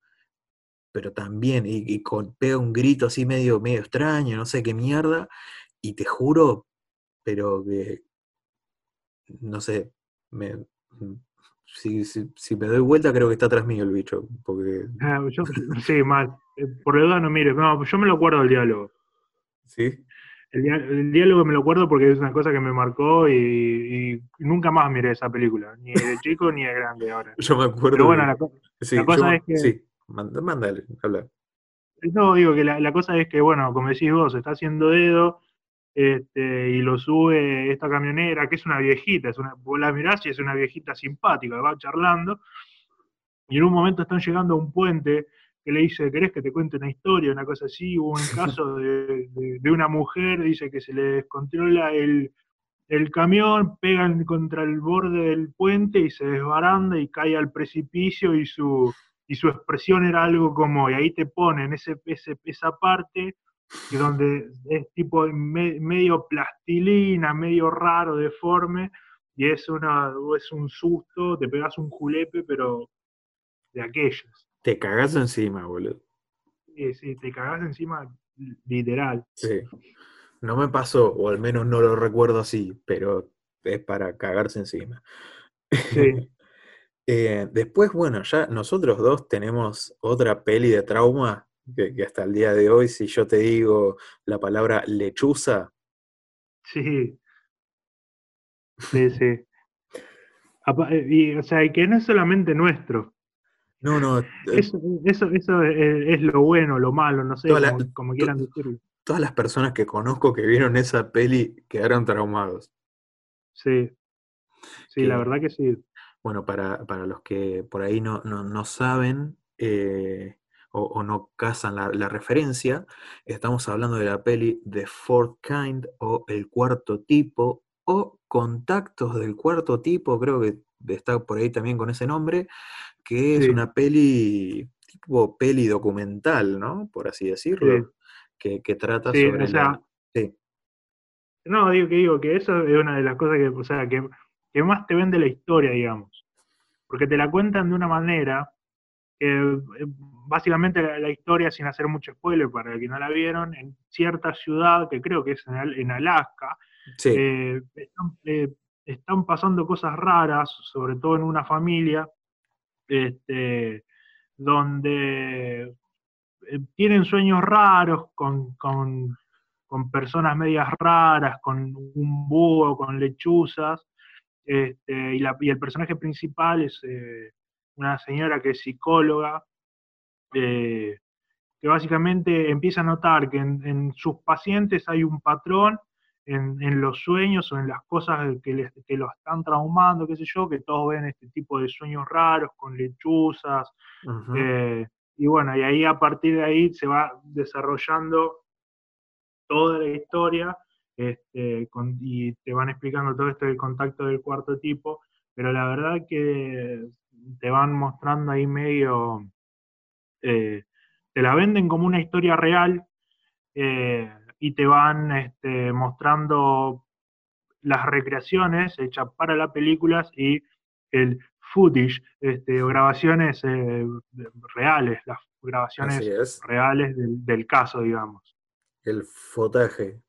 pero también, y, y con, pega un grito así medio, medio extraño, no sé qué mierda, y te juro, pero que, no sé, me, si, si- si me doy vuelta creo que está atrás mío el bicho, porque, Ah, yo- sí, mal. Eh, Por la duda no mires. No, yo me lo acuerdo del diálogo. ¿sí? El, dia- el diálogo me lo acuerdo porque es una cosa que me marcó y, y nunca más miré esa película. Ni de chico ni de grande ahora. Yo me acuerdo, Pero bueno, de- la, co- sí, la cosa yo es que- sí, mándale, habla. no, digo que la, la cosa es que, bueno, como decís vos, está haciendo dedo este, y lo sube esta camionera, que es una viejita, es una, vos la mirás y es una viejita simpática, va charlando, y en un momento están llegando a un puente que le dice, ¿querés que te cuente una historia? Una cosa así, hubo un caso de, de- de una mujer, dice que se le descontrola el, el camión, pegan contra el borde del puente y se desbaranda y cae al precipicio y su, y su expresión era algo como, y ahí te ponen ese, ese, esa parte que donde es tipo me- medio plastilina, medio raro, deforme, y es, una, es un susto, te pegas un julepe, pero de aquellos. Te cagás encima, boludo. Y sí, te cagás encima literal. Sí. No me pasó, o al menos no lo recuerdo así, pero es para cagarse encima. Sí. Eh, después, bueno, ya nosotros dos tenemos otra peli de trauma que, que hasta el día de hoy, si yo te digo la palabra lechuza, Sí. Sí, sí. Eh, Y, o sea, y que no es solamente nuestro. no, no, eh, Eso, eso, eso es, es lo bueno, lo malo, no sé, la- como, como quieran decirlo. todas las personas que conozco que vieron esa peli quedaron traumados. Sí. Sí, la verdad que sí. Bueno, para, para los que por ahí no, no, no saben eh, o, o no cazan la, la referencia, estamos hablando de la peli The Fourth Kind o El Cuarto Tipo o Contactos del Cuarto Tipo, creo que está por ahí también con ese nombre, que es Sí. una peli tipo peli documental, ¿no? Por así decirlo, Sí. que, que trata Sí, sobre o sea, la... Sí, No, digo que digo que eso es una de las cosas que, o sea, que, que más te vende la historia, digamos. Porque te la cuentan de una manera que eh, básicamente la, la historia, sin hacer mucho spoiler para el que no la vieron, en cierta ciudad, que creo que es en, Al- en Alaska, sí, eh, están, eh, están pasando cosas raras, sobre todo en una familia, este, donde tienen sueños raros con, con- con personas medias raras, con un búho, con lechuzas, este, y, la- y el personaje principal es eh, una señora que es psicóloga, eh, que básicamente empieza a notar que en, en sus pacientes hay un patrón en, en los sueños o en las cosas que, les, que los están traumando, qué sé yo, que todos ven este tipo de sueños raros con lechuzas, eh, y bueno, y ahí a partir de ahí se va desarrollando toda la historia este, con- y te van explicando todo esto del contacto del cuarto tipo, pero la verdad que te van mostrando ahí medio, eh, te la venden como una historia real eh, y te van este, mostrando las recreaciones hechas para las películas y el footage, este, o grabaciones eh, reales, las grabaciones reales del, del caso, digamos. el fotaje.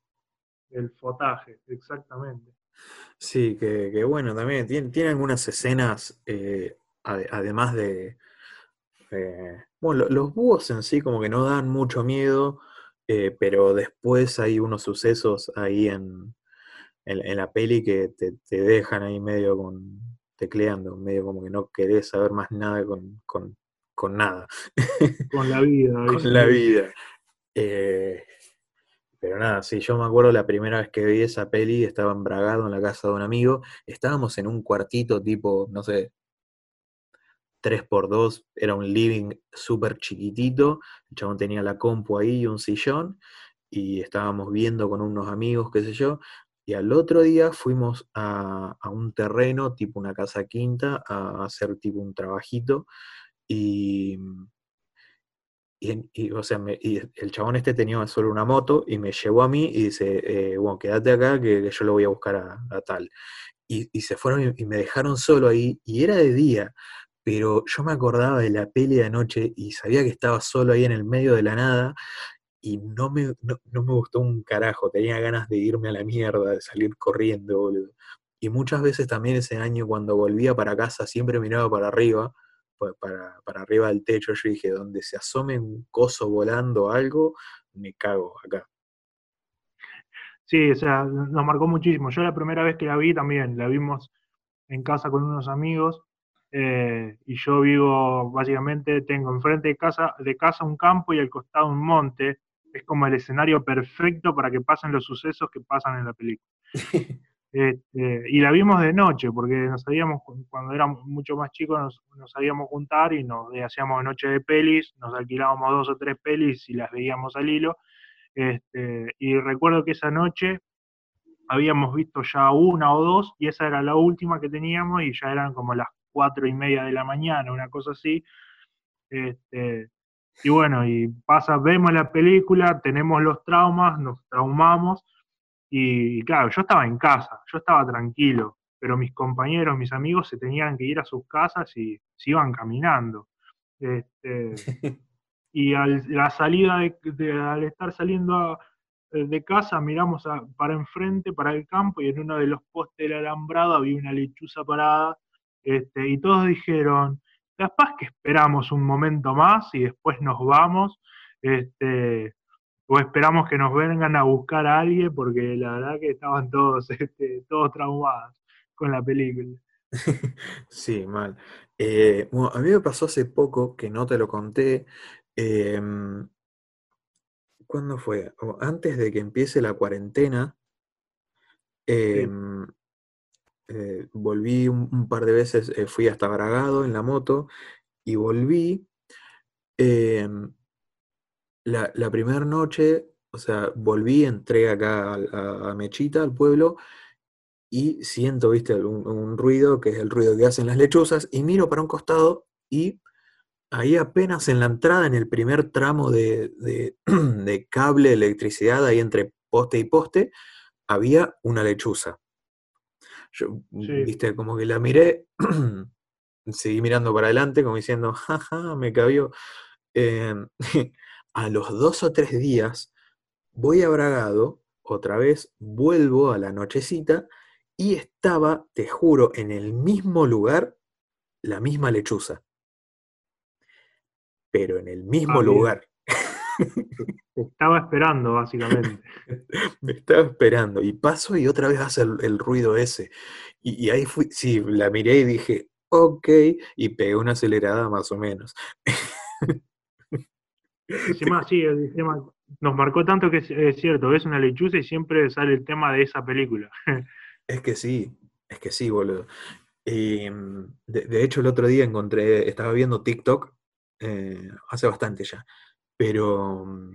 El fotaje, exactamente. Sí, que, que bueno, también tiene, tiene algunas escenas, eh, ade- además de... eh, bueno, lo- los búhos en sí como que no dan mucho miedo, Eh, pero después hay unos sucesos ahí en, en, la peli que te, dejan ahí medio con tecleando, medio como que no querés saber más nada con, con, nada. Con la vida. con la vida. Eh, pero nada, sí, yo me acuerdo la primera vez que vi esa peli, estaba embragado en la casa de un amigo, estábamos en un cuartito tipo, no sé, 3x2, era un living súper chiquitito, el chabón tenía la compu ahí y un sillón, y estábamos viendo con unos amigos, qué sé yo, y al otro día fuimos a, un terreno, tipo una casa quinta, a hacer tipo un trabajito, y, y, o sea, el chabón este tenía solo una moto y me llevó a mí y dice, eh, bueno, quédate acá que, yo lo voy a buscar a, tal. Y, y, se fueron y, me dejaron solo ahí y era de día, pero yo me acordaba de la peli de anoche y sabía que estaba solo ahí en el medio de la nada y no me, no, me gustó un carajo, tenía ganas de irme a la mierda, de salir corriendo, boludo. Y muchas veces también ese año cuando volvía para casa siempre miraba para arriba, pues, para, para arriba del techo, yo dije, donde se asome un coso volando algo, me cago acá. Sí, o sea, nos marcó muchísimo. Yo la primera vez que la vi también, la vimos en casa con unos amigos eh, y yo vivo, básicamente, tengo enfrente de casa, de casa un campo y al costado un monte. Es como el escenario perfecto para que pasen los sucesos que pasan en la película. Este, y la vimos de noche, porque nos sabíamos, cuando éramos mucho más chicos, nos, nos sabíamos juntar y nos hacíamos noche de pelis, nos alquilábamos dos o tres pelis y las veíamos al hilo. Este, y recuerdo que esa noche habíamos visto ya una o dos, y esa era la última que teníamos, y ya eran como las cuatro y media de la mañana, una cosa así. Este, y bueno, y pasa, vemos la película, tenemos los traumas, nos traumamos, y, claro, yo estaba en casa, yo estaba tranquilo, pero mis compañeros, mis amigos se tenían que ir a sus casas y se iban caminando. Este, y al, la salida de, al estar saliendo de casa, miramos para enfrente, para el campo, y en uno de los postes del alambrado había una lechuza parada este, y todos dijeron, capaz que esperamos un momento más y después nos vamos, este, o esperamos que nos vengan a buscar a alguien, porque la verdad que estaban todos, este, todos traumados con la película. Sí, mal. Eh, bueno, a mí me pasó hace poco, que no te lo conté, em, ¿cuándo fue? antes de que empiece la cuarentena, em, eh, volví un, par de veces, eh, fui hasta Bragado en la moto y volví. Em, la, primera noche, o sea, volví, entré acá a, Mechita, al pueblo, y siento, viste, un, ruido, que es el ruido que hacen las lechuzas, y miro para un costado y ahí apenas en la entrada, en el primer tramo de, de, de cable, electricidad, ahí entre poste y poste, había una lechuza. Yo, viste, como que la miré, seguí mirando para adelante, como diciendo, jaja, me cabió. Em, a los dos o tres días voy a Bragado, otra vez vuelvo a la nochecita y estaba, te juro, en el mismo lugar, la misma lechuza. Pero en el mismo ah, lugar. Estaba esperando, básicamente. Me estaba esperando. Y paso y otra vez hace el, ruido ese. Y, ahí fui, sí, la miré y dije, ok, y pegué una acelerada más o menos. Encima, sí, el nos marcó tanto que es, cierto, ves una lechuza y siempre sale el tema de esa película. es que sí, es que sí, boludo. Mm, de, hecho, el otro día encontré, estaba viendo TikTok, eh, hace bastante ya, pero mm,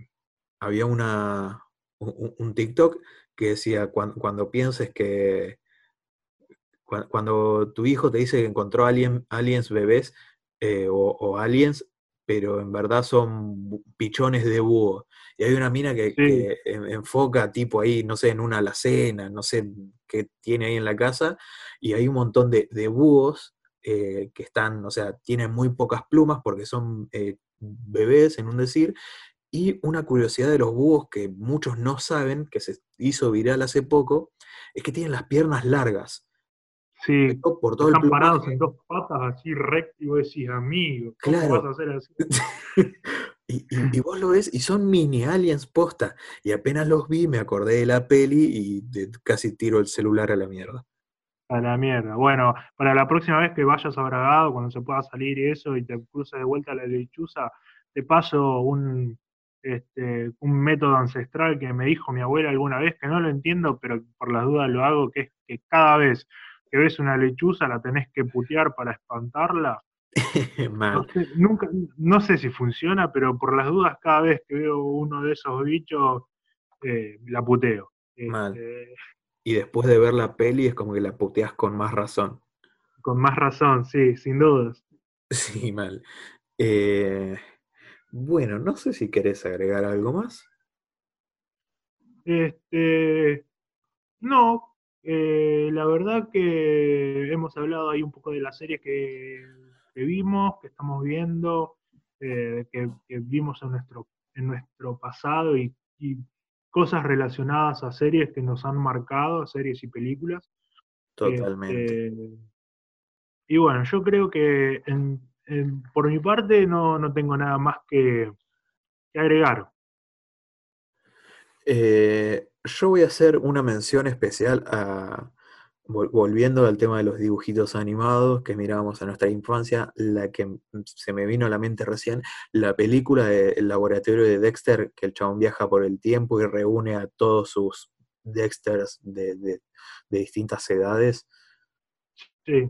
había una, un, TikTok que decía, cuando, pienses que, cuando, tu hijo te dice que encontró alien, aliens bebés eh, o, aliens, pero en verdad son pichones de búho. Y hay una mina que, enfoca tipo ahí, no sé, en una alacena, no sé qué tiene ahí en la casa, y hay un montón de, búhos eh, que están, o sea, tienen muy pocas plumas porque son eh, bebés, en un decir, y una curiosidad de los búhos que muchos no saben, que se hizo viral hace poco, es que tienen las piernas largas. Sí, por todo están parados en dos patas así recto y vos decís, amigo, ¿cómo vas a hacer así? Y, y, vos lo ves y son mini aliens posta. Y apenas los vi, me acordé de la peli y casi tiro el celular a la mierda. A la mierda. Bueno, para la próxima vez que vayas a Bragado, cuando se pueda salir y eso, y te cruces de vuelta a la lechuza, te paso un, este, un método ancestral que me dijo mi abuela alguna vez, que no lo entiendo, pero por las dudas lo hago, que es que cada vez que ves una lechuza la tenés que putear para espantarla. No, sé, nunca, no sé si funciona, pero por las dudas cada vez que veo uno de esos bichos, eh, la puteo. Mal. Este, y después de ver la peli es como que la puteas con más razón. Con más razón, sí, sin dudas. Sí, mal. Eh, bueno, no sé si querés agregar algo más. Este, no, eh, la verdad que hemos hablado ahí un poco de las series que, vimos, que estamos viendo, eh, que, vimos en nuestro, en nuestro pasado y, cosas relacionadas a series que nos han marcado, series y películas. Totalmente. Este, y bueno, yo creo que por mi parte no, tengo nada más que, agregar. Eh, yo voy a hacer una mención especial a, volviendo al tema de los dibujitos animados que mirábamos en nuestra infancia, la que se me vino a la mente recién, la película del laboratorio de Dexter, que el chabón viaja por el tiempo y reúne a todos sus Dexters de, de distintas edades. Sí.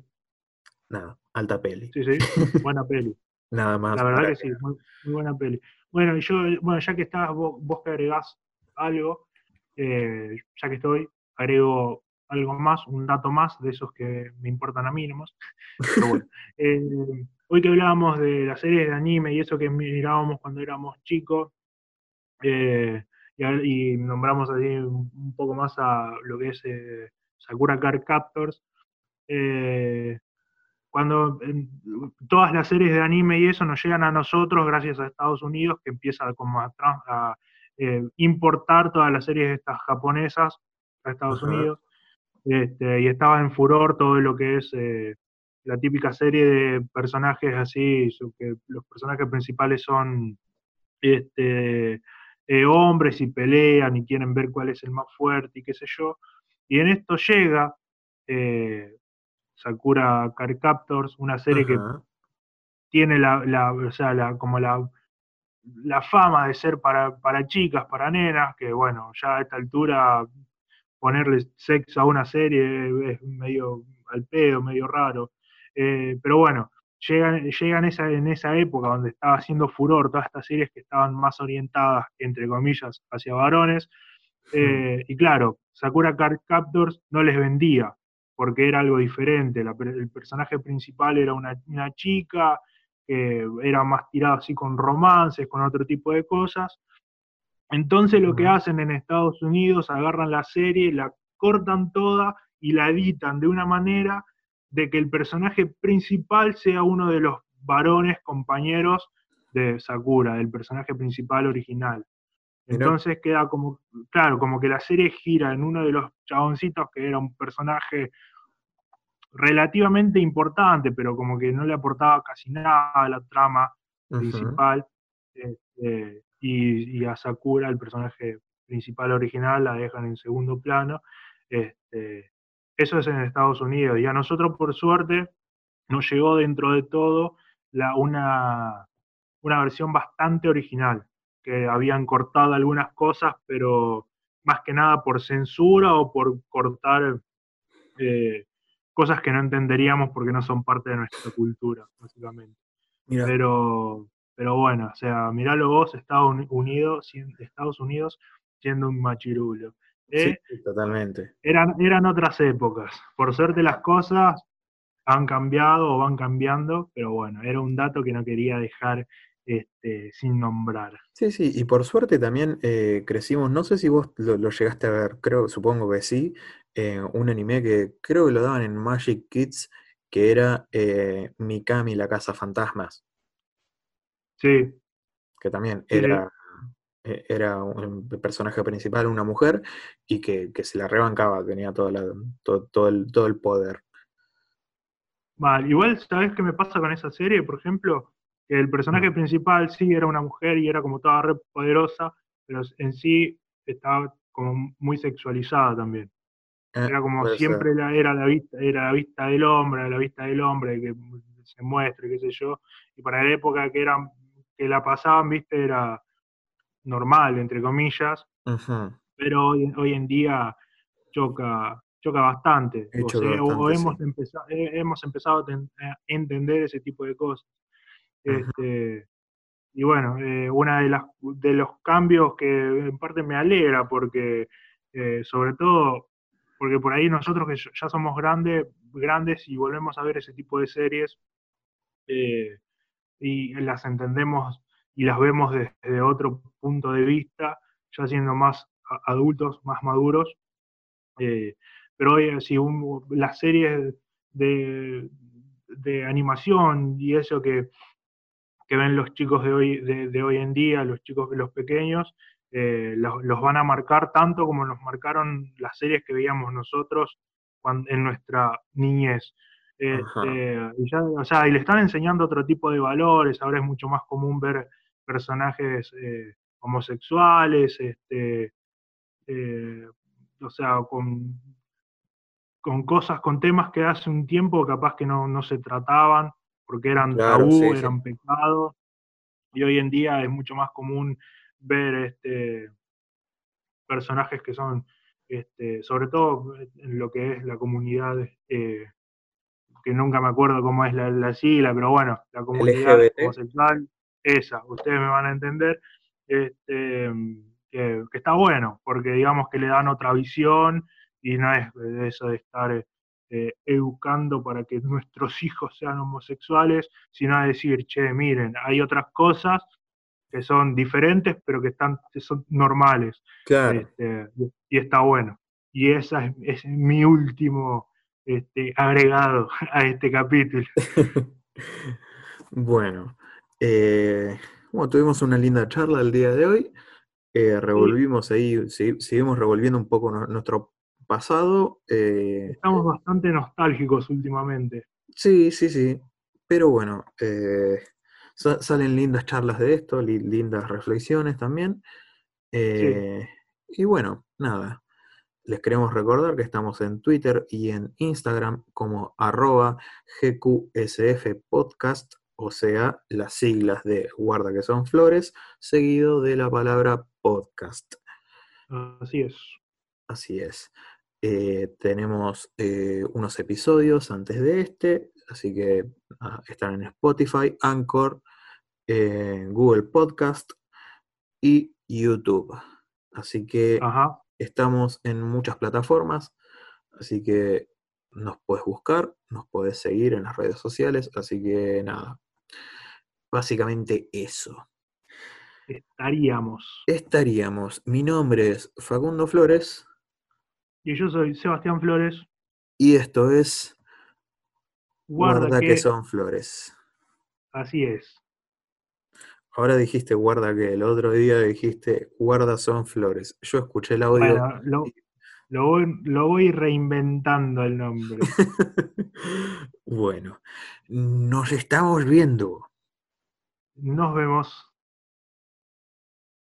Nada, alta peli. Sí, sí, buena peli. Nada más. La verdad que sí, muy, buena peli. Bueno, yo, bueno, ya que estás, vos, que agregás algo, eh, ya que estoy, agrego algo más, un dato más de esos que me importan a mí nomás. Pero bueno, eh, hoy que hablábamos de las series de anime y eso que mirábamos cuando éramos chicos, eh, y, nombramos así un, poco más a lo que es Sakura Card Captors, cuando todas las series de anime y eso nos llegan a nosotros gracias a Estados Unidos, que empieza como a, eh, importar todas las series de estas japonesas a Estados Unidos, este, y estaba en furor todo lo que es eh, la típica serie de personajes así, que los personajes principales son este, eh, hombres y pelean y quieren ver cuál es el más fuerte y qué sé yo, y en esto llega Sakura Card Captors, una serie que tiene la, o sea, la, como la, la fama de ser para, para chicas, para nenas, que bueno, ya a esta altura ponerle sexo a una serie es medio al pedo, medio raro. Eh, pero bueno, llegan, llegan esa, en esa época donde estaba haciendo furor todas estas series que estaban más orientadas, entre comillas, hacia varones. Eh, y claro, Sakura Card Captors no les vendía porque era algo diferente. el personaje principal era una, chica que era más tirada así con romances, con otro tipo de cosas. Entonces lo que hacen en Estados Unidos, agarran la serie, la cortan toda y la editan de una manera de que el personaje principal sea uno de los varones compañeros de Sakura, del personaje principal original. Entonces queda como, claro, como que la serie gira en uno de los chaboncitos que era un personaje relativamente importante, pero como que no le aportaba casi nada a la trama principal. Este, y, a Sakura, el personaje principal original, la dejan en segundo plano. Este, eso es en Estados Unidos. Y a nosotros, por suerte, nos llegó dentro de todo la, una, una versión bastante original que habían cortado algunas cosas, pero más que nada por censura o por cortar eh, cosas que no entenderíamos porque no son parte de nuestra cultura, básicamente. Pero, pero bueno, o sea, miralo vos, Estados Unidos, Estados Unidos siendo un machirulo. ¿eh? Sí, totalmente. Eran, eran otras épocas. Por suerte las cosas han cambiado o van cambiando, pero bueno, era un dato que no quería dejar este, sin nombrar. Sí, sí, y por suerte también eh, crecimos, no sé si vos lo, llegaste a ver, creo, supongo que sí, eh, un anime que creo que lo daban en Magic Kids, que era eh, Mikami, la Casa Fantasmas. Sí. Que también era, era un personaje principal, una mujer, y que, se la rebancaba, tenía todo, todo, el, todo el poder. Vale, igual, ¿sabes qué me pasa con esa serie? Por ejemplo, que el personaje principal sí era una mujer y era como toda re poderosa, pero en sí estaba como muy sexualizada también. Ah, Era como siempre ser. la, era la vista, era la vista del hombre, la vista del hombre que se muestre, qué sé yo. Y para la época que eran, que la pasaban, viste, era normal, entre comillas, pero hoy, hoy en día choca, choca bastante. Eh, O, sea, sí. hemos, empezado, hemos empezado a, ten- a entender ese tipo de cosas. Este, y bueno, eh, una de las de los cambios que en parte me alegra, porque eh, sobre todo, porque por ahí nosotros que ya somos grandes, grandes y volvemos a ver ese tipo de series, eh, y las entendemos y las vemos desde otro punto de vista, ya siendo más adultos, más maduros. Eh, pero hoy, si un- las series de, de animación y eso que, que ven los chicos de hoy, de, hoy en día, los chicos, los pequeños, eh, los, van a marcar tanto como nos marcaron las series que veíamos nosotros en nuestra niñez. Este, y ya, o sea, y le están enseñando otro tipo de valores, ahora es mucho más común ver personajes eh, homosexuales, este, eh, o sea, con, con cosas, con temas que hace un tiempo capaz que no, no se trataban, porque eran Claro, tabú, sí, sí. eran pecados, y hoy en día es mucho más común ver este, personajes que son, este, sobre todo en lo que es la comunidad, eh, que nunca me acuerdo cómo es la, la sigla, pero bueno, la comunidad homosexual, esa, ustedes me van a entender, este, que, que está bueno, porque digamos que le dan otra visión y no es de eso de estar eh, educando para que nuestros hijos sean homosexuales, sino a decir, che, miren, hay otras cosas que son diferentes, pero que, están, que son normales. Claro. Este, y está bueno. Y ese es, es mi último este, agregado a este capítulo. bueno, eh, bueno, tuvimos una linda charla el día de hoy. Eh, revolvimos ahí, segui- seguimos revolviendo un poco nu- nuestro pasado. eh, Estamos bastante nostálgicos últimamente. sí, sí, sí. Pero bueno, sa- salen lindas charlas de esto, li- lindas reflexiones también. Y bueno, nada. Les queremos recordar que estamos en Twitter y en Instagram como arroba GQSF Podcast, o sea, las siglas de Guarda que son flores, seguido de la palabra podcast. Así es. Así es. Eh, tenemos eh, unos episodios antes de este, así que ah, están en Spotify, Anchor, eh, Google Podcast y YouTube. Así que Ajá. Estamos en muchas plataformas, así que nos puedes buscar, nos puedes seguir en las redes sociales, así que nada. Básicamente eso. Estaríamos. Estaríamos. Mi nombre es Facundo Flores Y yo soy Sebastián Flores. y esto es Guarda, Guarda que, que son flores. así es. Ahora dijiste guarda que, el otro día dijiste guarda son flores. Yo escuché el audio. Bueno, lo, lo voy, lo voy reinventando el nombre. bueno, nos estamos viendo. Nos vemos.